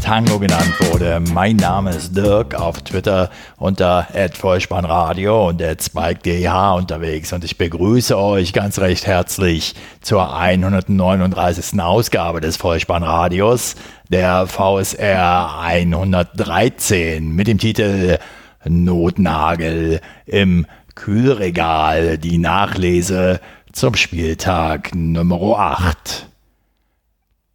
Tango genannt wurde. Mein Name ist Dirk auf Twitter unter @vollspannradio und @spike_dh unterwegs und ich begrüße euch ganz recht herzlich zur 139. Ausgabe des Vollspannradios, der VSR 113 mit dem Titel Notnagel im Kühlregal, die Nachlese zum Spieltag Nummer 8.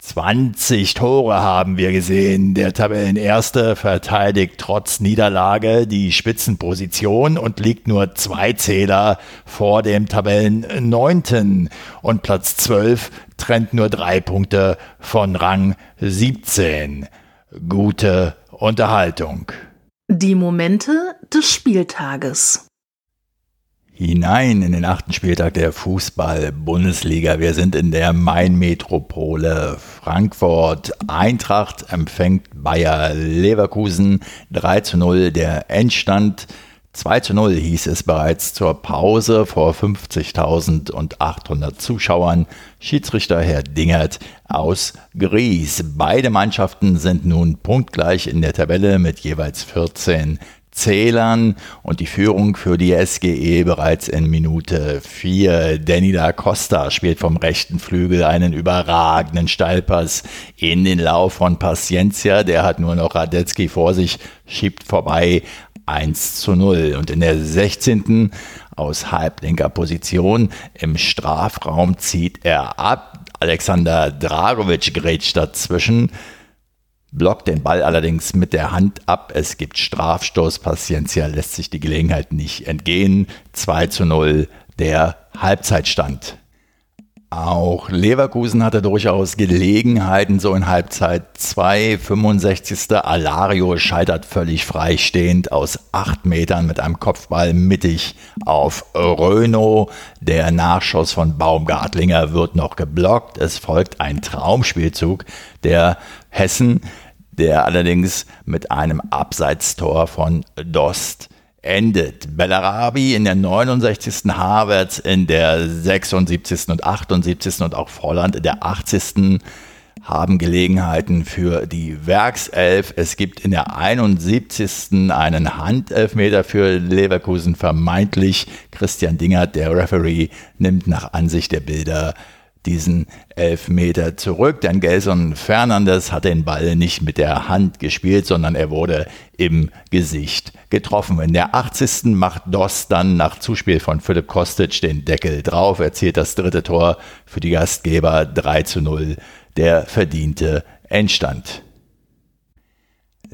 20 Tore haben wir gesehen. Der Tabellenerste verteidigt trotz Niederlage die Spitzenposition und liegt nur zwei Zähler vor dem Tabellenneunten. Und Platz 12 trennt nur drei Punkte von Rang 17. Gute Unterhaltung. Die Momente des Spieltages hinein in den achten Spieltag der Fußball-Bundesliga. Wir sind in der Main-Metropole Frankfurt. Eintracht empfängt Bayer Leverkusen 3 zu 0. Der Endstand 2 zu 0 hieß es bereits zur Pause vor 50.800 Zuschauern. Schiedsrichter Herr Dingert aus Gries. Beide Mannschaften sind nun punktgleich in der Tabelle mit jeweils 14 Zählern und die Führung für die SGE bereits in Minute 4. Danny da Costa spielt vom rechten Flügel einen überragenden Steilpass in den Lauf von Paciencia. Der hat nur noch Radetzky vor sich, schiebt vorbei 1 zu 0. Und in der 16. aus halblinker Position im Strafraum zieht er ab. Alexander Dragovic grätscht dazwischen blockt den Ball allerdings mit der Hand ab. Es gibt Strafstoß. Paciencia lässt sich die Gelegenheit nicht entgehen. 2 zu 0 der Halbzeitstand. Auch Leverkusen hatte durchaus Gelegenheiten, so in Halbzeit 2, 65. Alario scheitert völlig freistehend aus 8 Metern mit einem Kopfball mittig auf Renault. Der Nachschuss von Baumgartlinger wird noch geblockt. Es folgt ein Traumspielzug der Hessen der allerdings mit einem Abseitstor von Dost endet. Bellarabi in der 69. Havertz in der 76. und 78. und auch Volland in der 80. haben Gelegenheiten für die Werkself. Es gibt in der 71. einen Handelfmeter für Leverkusen vermeintlich. Christian Dingert, der Referee, nimmt nach Ansicht der Bilder diesen Elfmeter zurück, denn Gelson Fernandes hat den Ball nicht mit der Hand gespielt, sondern er wurde im Gesicht getroffen. In der 80. macht Doss dann nach Zuspiel von Philipp Kostic den Deckel drauf, erzielt das dritte Tor für die Gastgeber 3 zu 0, der verdiente Endstand.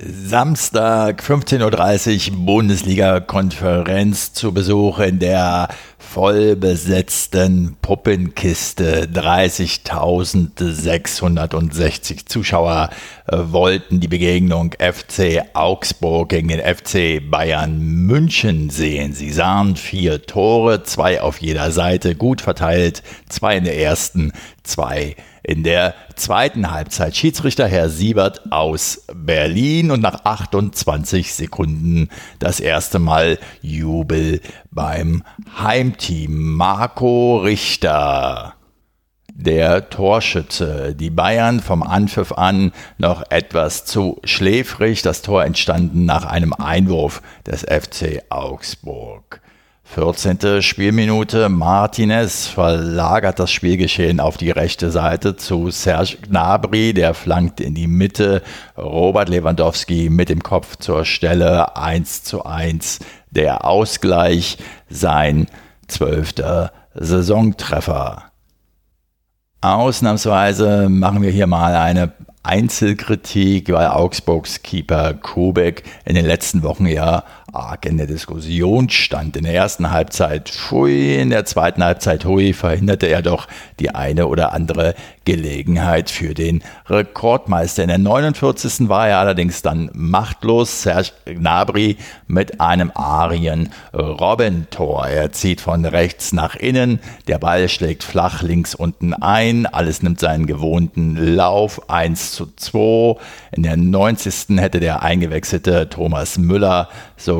Samstag 15.30 Uhr Bundesliga-Konferenz zu Besuch in der vollbesetzten Puppenkiste. 30.660 Zuschauer äh, wollten die Begegnung FC Augsburg gegen den FC Bayern München sehen. Sie sahen vier Tore, zwei auf jeder Seite, gut verteilt, zwei in der ersten, zwei in der zweiten Halbzeit Schiedsrichter Herr Siebert aus Berlin und nach 28 Sekunden das erste Mal Jubel beim Heimteam. Marco Richter der Torschütze. Die Bayern vom Anpfiff an noch etwas zu schläfrig. Das Tor entstanden nach einem Einwurf des FC Augsburg. 14. Spielminute. Martinez verlagert das Spielgeschehen auf die rechte Seite zu Serge Gnabry, der flankt in die Mitte. Robert Lewandowski mit dem Kopf zur Stelle 1 zu 1. Der Ausgleich, sein zwölfter Saisontreffer. Ausnahmsweise machen wir hier mal eine Einzelkritik, weil Augsburgs Keeper Kubek in den letzten Wochen ja arg in der Diskussion stand. In der ersten Halbzeit Pfui, in der zweiten Halbzeit Hui verhinderte er doch die eine oder andere Gelegenheit für den Rekordmeister. In der 49. war er allerdings dann machtlos. Serge Gnabry mit einem Arien Robben-Tor. Er zieht von rechts nach innen, der Ball schlägt flach links unten ein, alles nimmt seinen gewohnten Lauf 1 zu 2. In der 90. hätte der eingewechselte Thomas Müller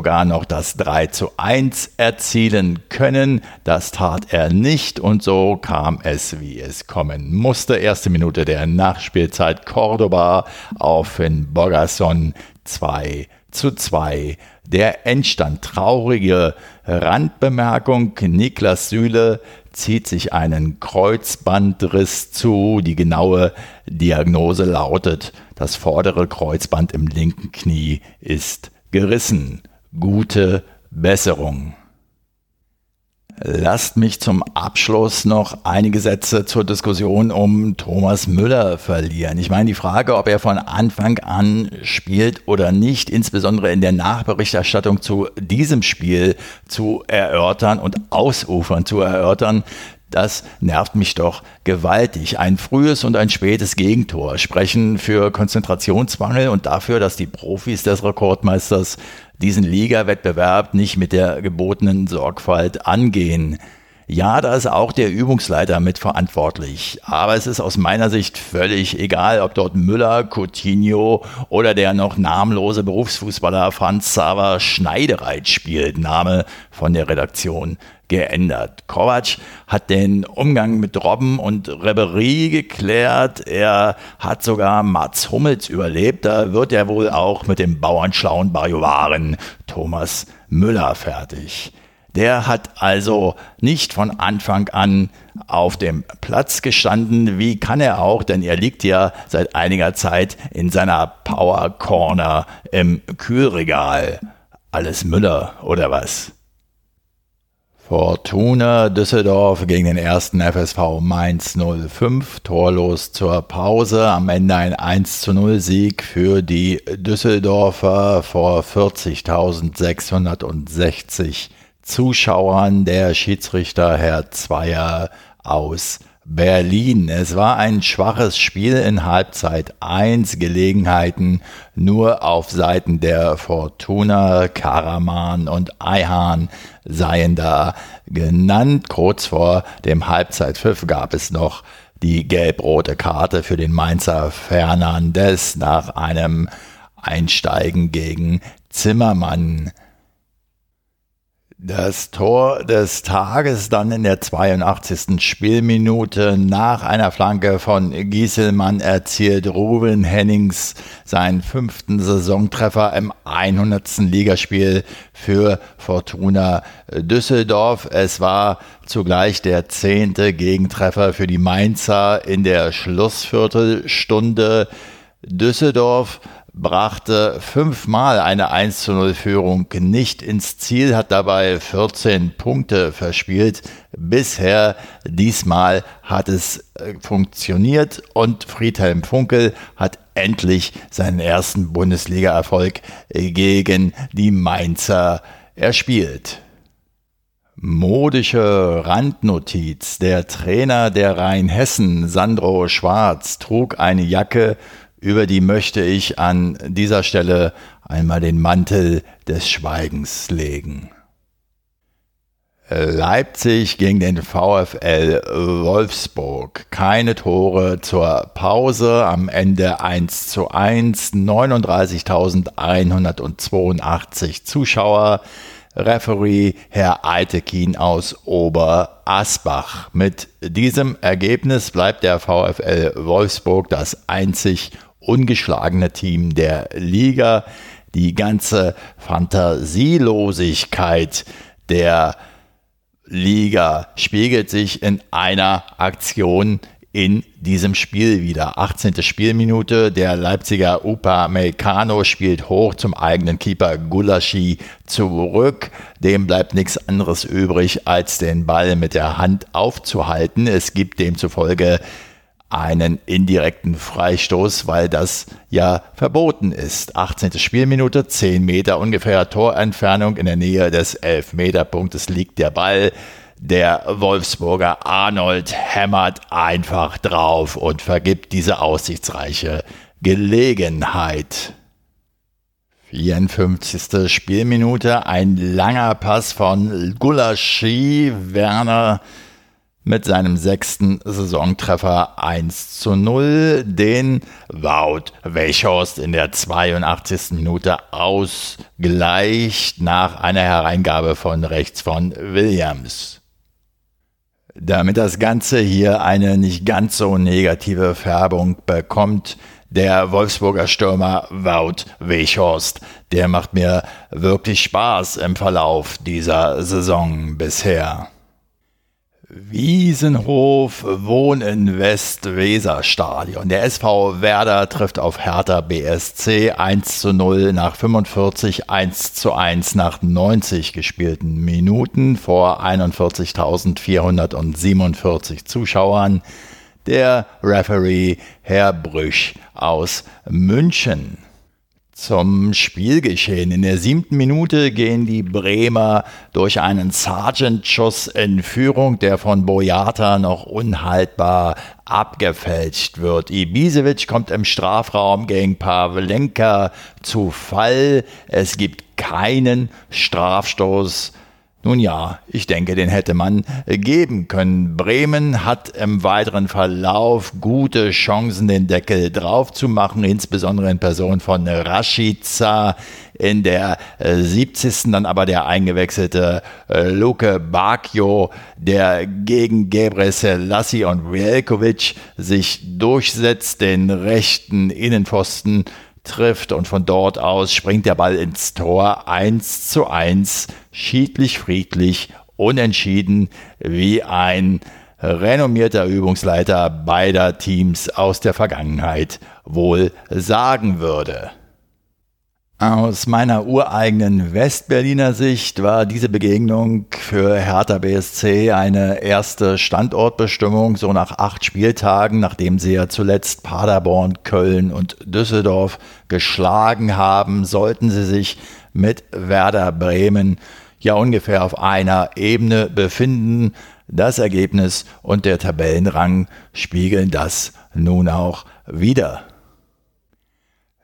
sogar noch das 3 zu 1 erzielen können. Das tat er nicht und so kam es, wie es kommen musste. Erste Minute der Nachspielzeit Cordoba auf Finn Bogason 2 zu 2. Der Endstand traurige Randbemerkung. Niklas Süle zieht sich einen Kreuzbandriss zu. Die genaue Diagnose lautet, das vordere Kreuzband im linken Knie ist gerissen gute Besserung. Lasst mich zum Abschluss noch einige Sätze zur Diskussion um Thomas Müller verlieren. Ich meine, die Frage, ob er von Anfang an spielt oder nicht, insbesondere in der Nachberichterstattung zu diesem Spiel zu erörtern und ausufern zu erörtern, das nervt mich doch gewaltig. Ein frühes und ein spätes Gegentor sprechen für Konzentrationsmangel und dafür, dass die Profis des Rekordmeisters diesen Liga-Wettbewerb nicht mit der gebotenen Sorgfalt angehen. Ja, da ist auch der Übungsleiter mitverantwortlich. Aber es ist aus meiner Sicht völlig egal, ob dort Müller, Coutinho oder der noch namenlose Berufsfußballer Franz Xaver Schneidereit spielt. Name von der Redaktion geändert. Kovac hat den Umgang mit Robben und Reberie geklärt. Er hat sogar Mats Hummels überlebt. Da wird er wohl auch mit dem bauernschlauen Bajuwaren Thomas Müller fertig. Der hat also nicht von Anfang an auf dem Platz gestanden. Wie kann er auch? Denn er liegt ja seit einiger Zeit in seiner Power Corner im Kühlregal. Alles Müller oder was? Fortuna Düsseldorf gegen den ersten FSV Mainz 05, torlos zur Pause. Am Ende ein 1 zu 0 Sieg für die Düsseldorfer vor 40.660 Zuschauern. Der Schiedsrichter Herr Zweier aus Berlin. Es war ein schwaches Spiel in Halbzeit 1. Gelegenheiten nur auf Seiten der Fortuna, Karaman und Eihan seien da genannt. Kurz vor dem Halbzeitpfiff gab es noch die gelb-rote Karte für den Mainzer Fernandes nach einem Einsteigen gegen Zimmermann. Das Tor des Tages dann in der 82. Spielminute nach einer Flanke von Gieselmann erzielt Ruben Hennings seinen fünften Saisontreffer im 100. Ligaspiel für Fortuna Düsseldorf. Es war zugleich der zehnte Gegentreffer für die Mainzer in der Schlussviertelstunde. Düsseldorf brachte fünfmal eine 1 zu 0 Führung nicht ins Ziel, hat dabei 14 Punkte verspielt. Bisher diesmal hat es äh, funktioniert und Friedhelm Funkel hat endlich seinen ersten Bundesliga-Erfolg äh, gegen die Mainzer erspielt. Modische Randnotiz. Der Trainer der Rheinhessen, Sandro Schwarz, trug eine Jacke über die möchte ich an dieser Stelle einmal den Mantel des Schweigens legen. Leipzig gegen den VfL Wolfsburg. Keine Tore zur Pause. Am Ende 1 zu 1. 39.182 Zuschauer. Referee Herr Altekin aus Oberasbach. Mit diesem Ergebnis bleibt der VfL Wolfsburg das einzig ungeschlagene Team der Liga. Die ganze Fantasielosigkeit der Liga spiegelt sich in einer Aktion in diesem Spiel wieder. 18. Spielminute, der Leipziger Upa Meccano spielt hoch zum eigenen Keeper Gulaschi zurück. Dem bleibt nichts anderes übrig, als den Ball mit der Hand aufzuhalten. Es gibt demzufolge einen indirekten Freistoß, weil das ja verboten ist. 18. Spielminute, 10 Meter ungefähr Torentfernung in der Nähe des Elfmeterpunktes liegt der Ball. Der Wolfsburger Arnold hämmert einfach drauf und vergibt diese aussichtsreiche Gelegenheit. 54. Spielminute, ein langer Pass von Gulaschi. Werner mit seinem sechsten Saisontreffer 1 zu 0, den Wout Weghorst in der 82. Minute ausgleicht nach einer Hereingabe von rechts von Williams. Damit das Ganze hier eine nicht ganz so negative Färbung bekommt, der Wolfsburger Stürmer Wout Weghorst, der macht mir wirklich Spaß im Verlauf dieser Saison bisher. Wiesenhof Wohninvest-Weser-Stadion. Der SV Werder trifft auf Hertha BSC 1 zu 0 nach 45, 1 zu 1 nach 90 gespielten Minuten vor 41.447 Zuschauern. Der Referee Herr Brüch aus München. Zum Spielgeschehen. In der siebten Minute gehen die Bremer durch einen Sergeant-Schuss in Führung, der von Boyata noch unhaltbar abgefälscht wird. Ibisevic kommt im Strafraum gegen Pavlenka zu Fall. Es gibt keinen Strafstoß nun ja, ich denke, den hätte man geben können. Bremen hat im weiteren Verlauf gute Chancen, den Deckel drauf zu machen, insbesondere in Person von Rashica. In der 70. Äh, dann aber der eingewechselte äh, Luke Bacchio, der gegen Gebre Selassie und Velkovic sich durchsetzt, den rechten Innenpfosten trifft und von dort aus springt der Ball ins Tor 1 zu 1, schiedlich, friedlich, unentschieden, wie ein renommierter Übungsleiter beider Teams aus der Vergangenheit wohl sagen würde. Aus meiner ureigenen Westberliner Sicht war diese Begegnung für Hertha BSC eine erste Standortbestimmung, so nach acht Spieltagen, nachdem sie ja zuletzt Paderborn, Köln und Düsseldorf geschlagen haben, sollten sie sich mit Werder Bremen ja ungefähr auf einer Ebene befinden. Das Ergebnis und der Tabellenrang spiegeln das nun auch wieder.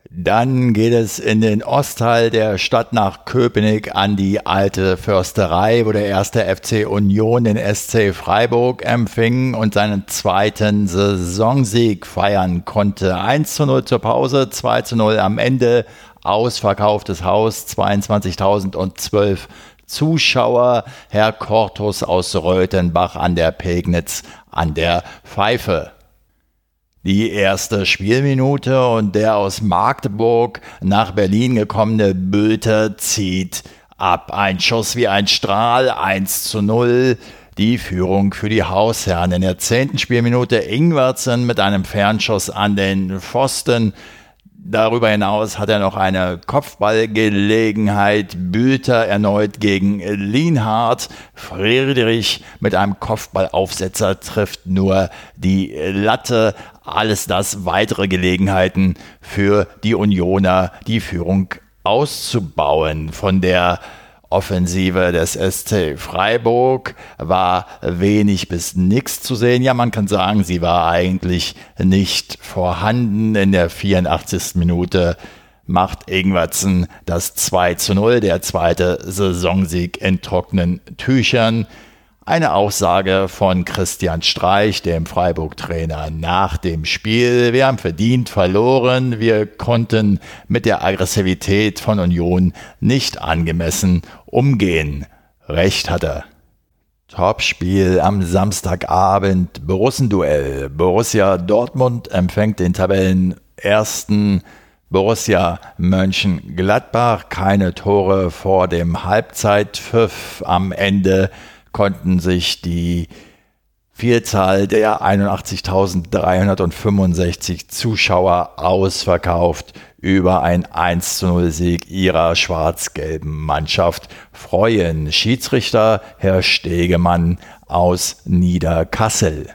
Dann geht es in den Ostteil der Stadt nach Köpenick an die alte Försterei, wo der erste FC Union den SC Freiburg empfing und seinen zweiten Saisonsieg feiern konnte. 1 zu 0 zur Pause, 2 zu 0 am Ende, ausverkauftes Haus, 22.012 Zuschauer, Herr Kortus aus Röthenbach an der Pegnitz an der Pfeife die erste Spielminute und der aus Magdeburg nach Berlin gekommene Bülter zieht ab. Ein Schuss wie ein Strahl, 1 zu 0. Die Führung für die Hausherren. In der zehnten Spielminute Ingwertsen mit einem Fernschuss an den Pfosten. Darüber hinaus hat er noch eine Kopfballgelegenheit. Bülter erneut gegen Lienhardt. Friedrich mit einem Kopfballaufsetzer trifft nur die Latte. Alles das weitere Gelegenheiten für die Unioner, die Führung auszubauen. Von der Offensive des SC Freiburg war wenig bis nichts zu sehen. Ja, man kann sagen, sie war eigentlich nicht vorhanden. In der 84. Minute macht Ingwertsen das 2 zu 0, der zweite Saisonsieg in trockenen Tüchern. Eine Aussage von Christian Streich, dem Freiburg-Trainer, nach dem Spiel. Wir haben verdient verloren. Wir konnten mit der Aggressivität von Union nicht angemessen umgehen. Recht hat er. Topspiel am Samstagabend, Borussenduell. Borussia Dortmund empfängt den Tabellenersten Borussia Mönchengladbach. Keine Tore vor dem Halbzeitpfiff am Ende konnten sich die Vielzahl der 81.365 Zuschauer ausverkauft über ein 1 zu 0 Sieg ihrer schwarz-gelben Mannschaft freuen. Schiedsrichter Herr Stegemann aus Niederkassel.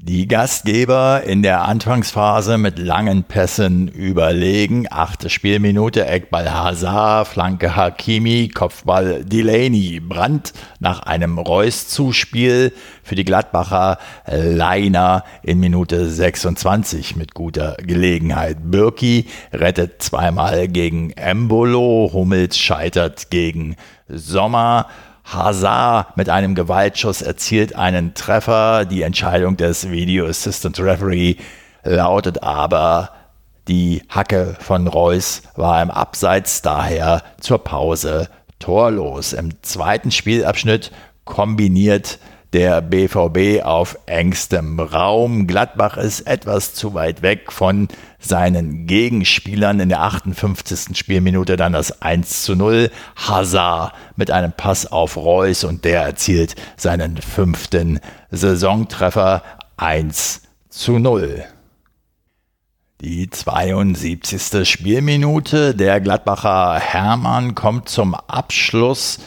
Die Gastgeber in der Anfangsphase mit langen Pässen überlegen. Achte Spielminute, Eckball Hazard, Flanke Hakimi, Kopfball Delaney. Brandt nach einem Reus-Zuspiel für die Gladbacher Leiner in Minute 26 mit guter Gelegenheit. Birki rettet zweimal gegen Embolo, Hummels scheitert gegen Sommer. Hazard mit einem Gewaltschuss erzielt einen Treffer. Die Entscheidung des Video Assistant Referee lautet aber, die Hacke von Reus war im Abseits, daher zur Pause torlos. Im zweiten Spielabschnitt kombiniert der BVB auf engstem Raum. Gladbach ist etwas zu weit weg von seinen Gegenspielern. In der 58. Spielminute dann das 1 zu 0. Hazard mit einem Pass auf Reus und der erzielt seinen fünften Saisontreffer 1 zu 0. Die 72. Spielminute. Der Gladbacher Hermann kommt zum Abschluss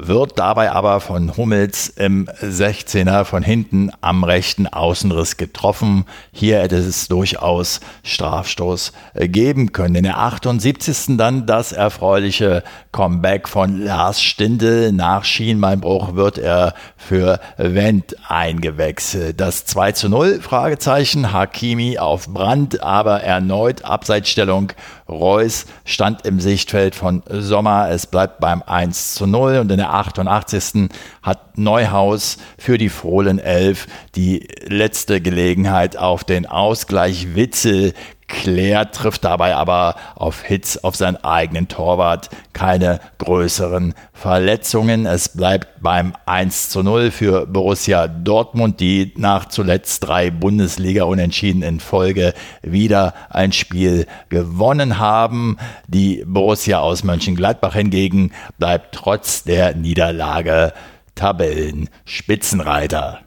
wird dabei aber von Hummels im 16er von hinten am rechten Außenriss getroffen. Hier hätte es durchaus Strafstoß geben können. In der 78. dann das erfreuliche Comeback von Lars Stindl. Nach Schienbeinbruch wird er für Wendt eingewechselt. Das 2 zu 0, Fragezeichen, Hakimi auf Brand, aber erneut Abseitsstellung. Reus stand im Sichtfeld von Sommer. Es bleibt beim 1 zu 0 und in der 88. hat Neuhaus für die Fohlen 11 die letzte Gelegenheit auf den Ausgleich. Witzel klärt, trifft dabei aber auf Hits auf seinen eigenen Torwart. Keine größeren Verletzungen. Es bleibt beim 1 zu 0 für Borussia Dortmund, die nach zuletzt drei Bundesliga-Unentschieden in Folge wieder ein Spiel gewonnen haben. Die Borussia aus Mönchengladbach hingegen bleibt trotz der Niederlage Tabellenspitzenreiter.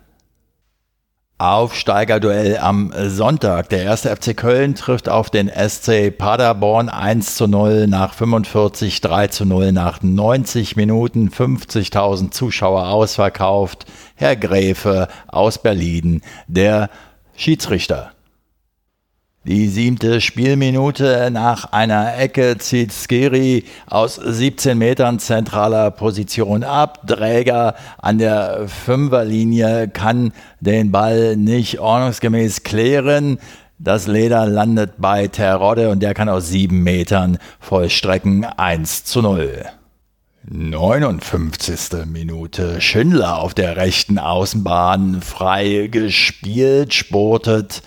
Aufsteigerduell am Sonntag. Der erste FC Köln trifft auf den SC Paderborn 1 zu 0 nach 45, 3 zu 0 nach 90 Minuten, 50.000 Zuschauer ausverkauft. Herr Gräfe aus Berlin, der Schiedsrichter. Die siebte Spielminute nach einer Ecke zieht Skiri aus 17 Metern zentraler Position ab. Träger an der Fünferlinie kann den Ball nicht ordnungsgemäß klären. Das Leder landet bei Terodde und der kann aus sieben Metern vollstrecken 1 zu 0. 59. Minute. Schindler auf der rechten Außenbahn frei gespielt, sportet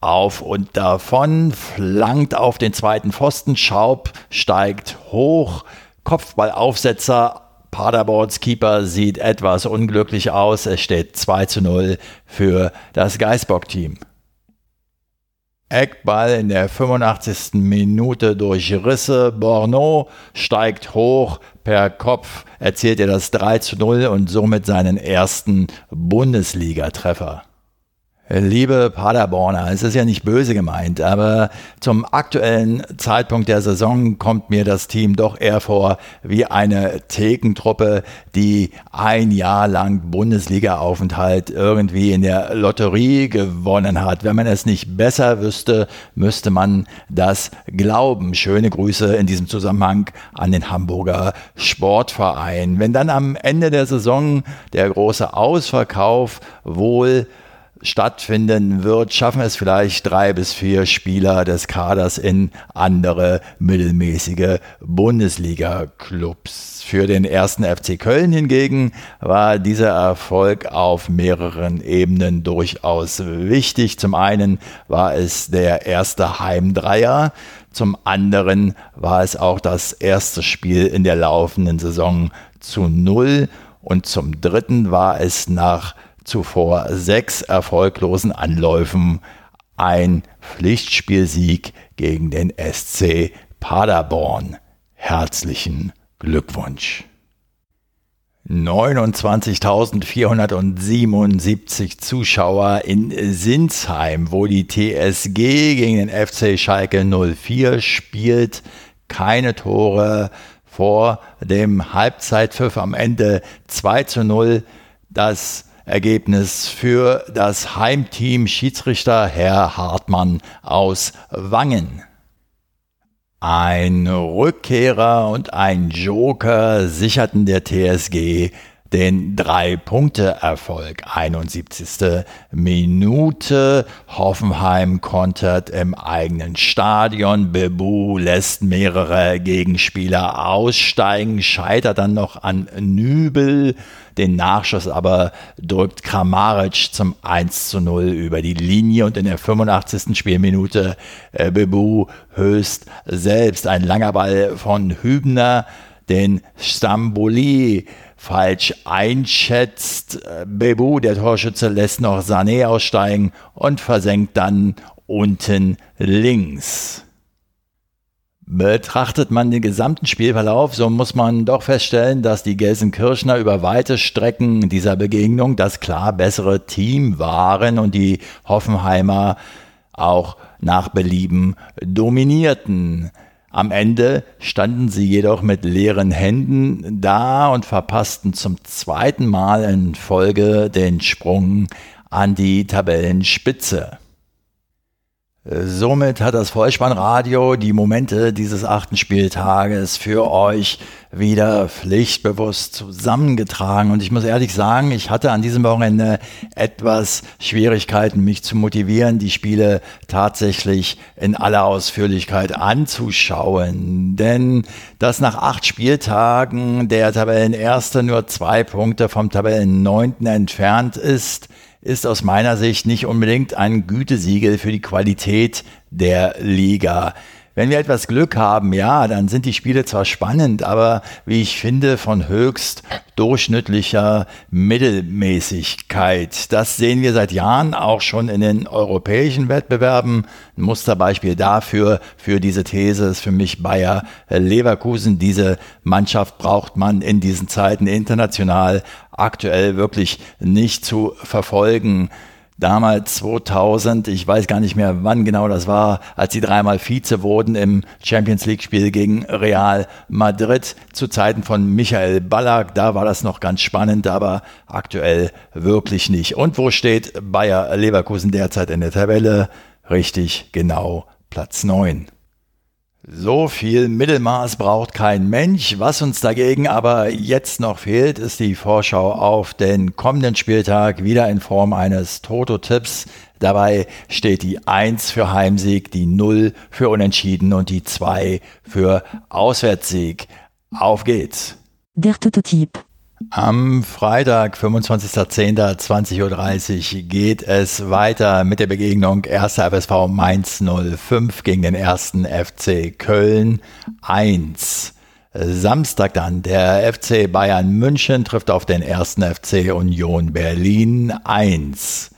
auf und davon, flankt auf den zweiten Pfosten, Schaub steigt hoch, Kopfballaufsetzer, Paderborns Keeper sieht etwas unglücklich aus, es steht 2 zu 0 für das Geisbock-Team. Eckball in der 85. Minute durch Risse. Borneau steigt hoch. Per Kopf erzielt er das 3 zu 0 und somit seinen ersten Bundesligatreffer. Liebe Paderborner, es ist ja nicht böse gemeint, aber zum aktuellen Zeitpunkt der Saison kommt mir das Team doch eher vor wie eine Thekentruppe, die ein Jahr lang Bundesliga-Aufenthalt irgendwie in der Lotterie gewonnen hat. Wenn man es nicht besser wüsste, müsste man das glauben. Schöne Grüße in diesem Zusammenhang an den Hamburger Sportverein. Wenn dann am Ende der Saison der große Ausverkauf wohl stattfinden wird, schaffen es vielleicht drei bis vier Spieler des Kaders in andere mittelmäßige Bundesliga-Clubs. Für den ersten FC Köln hingegen war dieser Erfolg auf mehreren Ebenen durchaus wichtig. Zum einen war es der erste Heimdreier, zum anderen war es auch das erste Spiel in der laufenden Saison zu null und zum dritten war es nach zuvor sechs erfolglosen Anläufen ein Pflichtspielsieg gegen den SC Paderborn. Herzlichen Glückwunsch. 29.477 Zuschauer in Sinsheim, wo die TSG gegen den FC Schalke 04 spielt. Keine Tore vor dem Halbzeitpfiff am Ende 2 zu 0. Das Ergebnis für das Heimteam Schiedsrichter Herr Hartmann aus Wangen. Ein Rückkehrer und ein Joker sicherten der TSG den Drei-Punkte-Erfolg. 71. Minute. Hoffenheim kontert im eigenen Stadion. Bebu lässt mehrere Gegenspieler aussteigen, scheitert dann noch an Nübel. Den Nachschuss aber drückt Kramaric zum 1 zu 0 über die Linie und in der 85. Spielminute äh, Bebu höchst selbst. Ein langer Ball von Hübner, den Stamboli falsch einschätzt. Bebu, der Torschütze, lässt noch Sané aussteigen und versenkt dann unten links. Betrachtet man den gesamten Spielverlauf, so muss man doch feststellen, dass die Gelsenkirchner über weite Strecken dieser Begegnung das klar bessere Team waren und die Hoffenheimer auch nach Belieben dominierten. Am Ende standen sie jedoch mit leeren Händen da und verpassten zum zweiten Mal in Folge den Sprung an die Tabellenspitze. Somit hat das Vollspannradio die Momente dieses achten Spieltages für euch wieder pflichtbewusst zusammengetragen. Und ich muss ehrlich sagen, ich hatte an diesem Wochenende etwas Schwierigkeiten, mich zu motivieren, die Spiele tatsächlich in aller Ausführlichkeit anzuschauen. Denn dass nach acht Spieltagen der Tabellenerste nur zwei Punkte vom Tabellenneunten entfernt ist, ist aus meiner Sicht nicht unbedingt ein Gütesiegel für die Qualität der Liga. Wenn wir etwas Glück haben, ja, dann sind die Spiele zwar spannend, aber wie ich finde, von höchst durchschnittlicher Mittelmäßigkeit. Das sehen wir seit Jahren auch schon in den europäischen Wettbewerben. Ein Musterbeispiel dafür, für diese These ist für mich Bayer Leverkusen. Diese Mannschaft braucht man in diesen Zeiten international aktuell wirklich nicht zu verfolgen damals 2000, ich weiß gar nicht mehr, wann genau das war, als sie dreimal Vize wurden im Champions League Spiel gegen Real Madrid zu Zeiten von Michael Ballack. Da war das noch ganz spannend, aber aktuell wirklich nicht. Und wo steht Bayer Leverkusen derzeit in der Tabelle? Richtig genau Platz 9. So viel Mittelmaß braucht kein Mensch. Was uns dagegen aber jetzt noch fehlt, ist die Vorschau auf den kommenden Spieltag wieder in Form eines Toto-Tipps. Dabei steht die 1 für Heimsieg, die 0 für Unentschieden und die 2 für Auswärtssieg. Auf geht's. Der Toto-Tipp. Am Freitag, 25.10.20.30 Uhr geht es weiter mit der Begegnung 1. FSV Mainz 05 gegen den 1. FC Köln 1. Samstag dann der FC Bayern München trifft auf den 1. FC Union Berlin 1.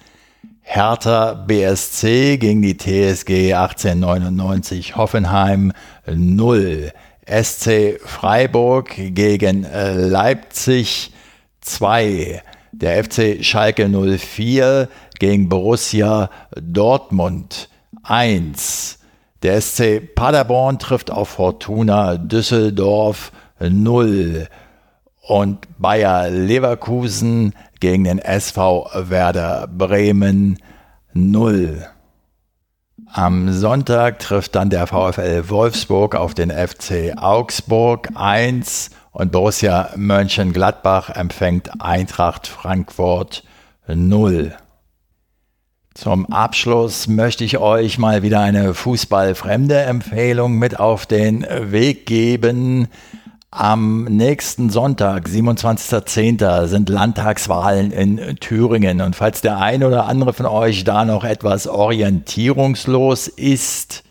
Hertha BSC gegen die TSG 1899 Hoffenheim 0. SC Freiburg gegen äh, Leipzig 2. Der FC Schalke 04 gegen Borussia Dortmund 1. Der SC Paderborn trifft auf Fortuna Düsseldorf 0. Und Bayer Leverkusen gegen den SV Werder Bremen 0. Am Sonntag trifft dann der VfL Wolfsburg auf den FC Augsburg 1 und Borussia Mönchengladbach empfängt Eintracht Frankfurt 0. Zum Abschluss möchte ich euch mal wieder eine fußballfremde Empfehlung mit auf den Weg geben. Am nächsten Sonntag, 27.10., sind Landtagswahlen in Thüringen. Und falls der eine oder andere von euch da noch etwas orientierungslos ist,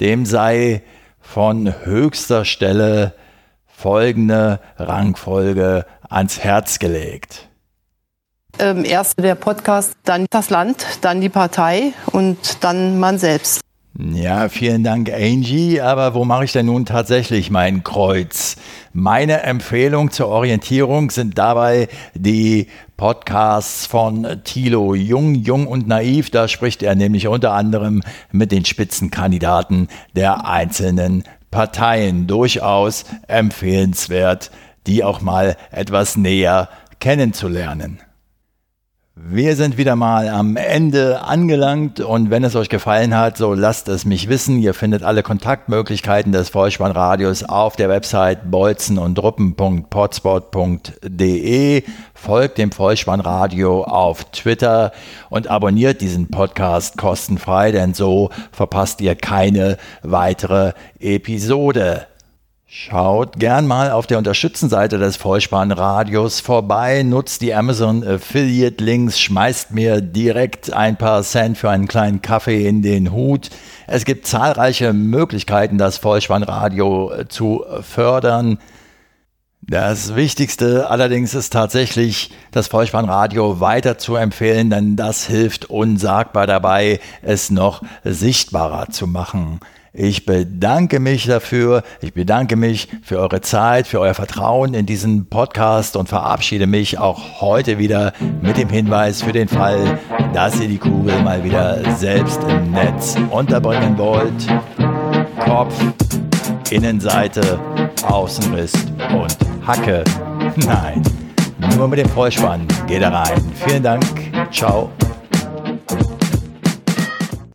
dem sei von höchster Stelle folgende Rangfolge ans Herz gelegt. Ähm, erst der Podcast, dann das Land, dann die Partei und dann man selbst. Ja, vielen Dank, Angie. Aber wo mache ich denn nun tatsächlich mein Kreuz? Meine Empfehlung zur Orientierung sind dabei die Podcasts von Thilo Jung, Jung und Naiv. Da spricht er nämlich unter anderem mit den Spitzenkandidaten der einzelnen Parteien. Durchaus empfehlenswert, die auch mal etwas näher kennenzulernen. Wir sind wieder mal am Ende angelangt und wenn es euch gefallen hat, so lasst es mich wissen. Ihr findet alle Kontaktmöglichkeiten des Vollspannradios auf der Website bolzenundruppen.potspot.de. Folgt dem Vollspannradio auf Twitter und abonniert diesen Podcast kostenfrei, denn so verpasst ihr keine weitere Episode. Schaut gern mal auf der Unterstützenseite des Vollspannradios vorbei, nutzt die Amazon Affiliate Links, schmeißt mir direkt ein paar Cent für einen kleinen Kaffee in den Hut. Es gibt zahlreiche Möglichkeiten, das Vollspannradio zu fördern. Das Wichtigste allerdings ist tatsächlich, das Vollspannradio weiter zu empfehlen, denn das hilft unsagbar dabei, es noch sichtbarer zu machen. Ich bedanke mich dafür. Ich bedanke mich für eure Zeit, für euer Vertrauen in diesen Podcast und verabschiede mich auch heute wieder mit dem Hinweis für den Fall, dass ihr die Kugel mal wieder selbst im Netz unterbringen wollt. Kopf, Innenseite, Außenriss und Hacke. Nein, nur mit dem Vollspann geht er rein. Vielen Dank. Ciao.